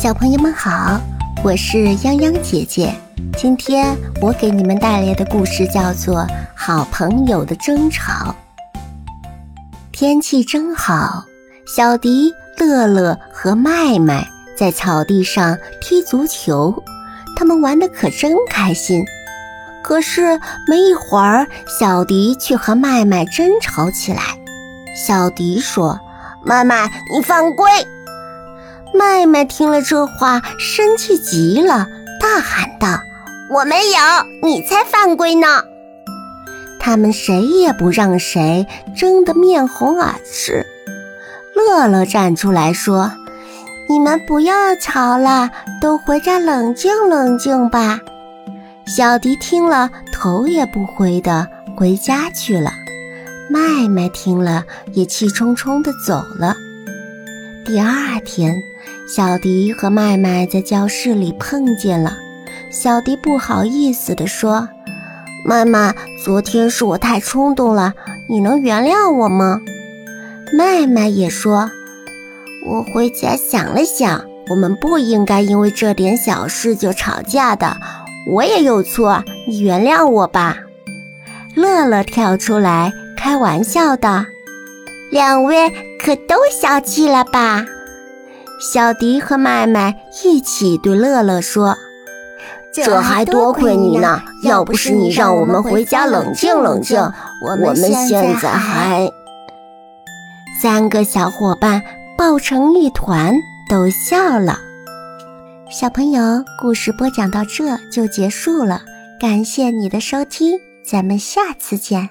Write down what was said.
小朋友们好，我是泱泱姐姐。今天我给你们带来的故事叫做《好朋友的争吵》。天气真好，小迪、乐乐和麦麦在草地上踢足球，他们玩的可真开心。可是没一会儿，小迪却和麦麦争吵起来。小迪说：“麦麦，你犯规！”麦麦听了这话，生气极了，大喊道：“我没有，你才犯规呢！”他们谁也不让谁，争得面红耳赤。乐乐站出来说：“你们不要吵了，都回家冷静冷静吧。”小迪听了，头也不回的回家去了。麦麦听了，也气冲冲的走了。第二天，小迪和麦麦在教室里碰见了。小迪不好意思地说：“麦麦，昨天是我太冲动了，你能原谅我吗？”麦麦也说：“我回家想了想，我们不应该因为这点小事就吵架的。我也有错，你原谅我吧。”乐乐跳出来开玩笑道。两位可都消气了吧？小迪和麦麦一起对乐乐说：“这还多亏你呢，要不是你让我们回家冷静冷静，我们现在还……”三个小伙伴抱成一团，都笑了。小朋友，故事播讲到这就结束了，感谢你的收听，咱们下次见。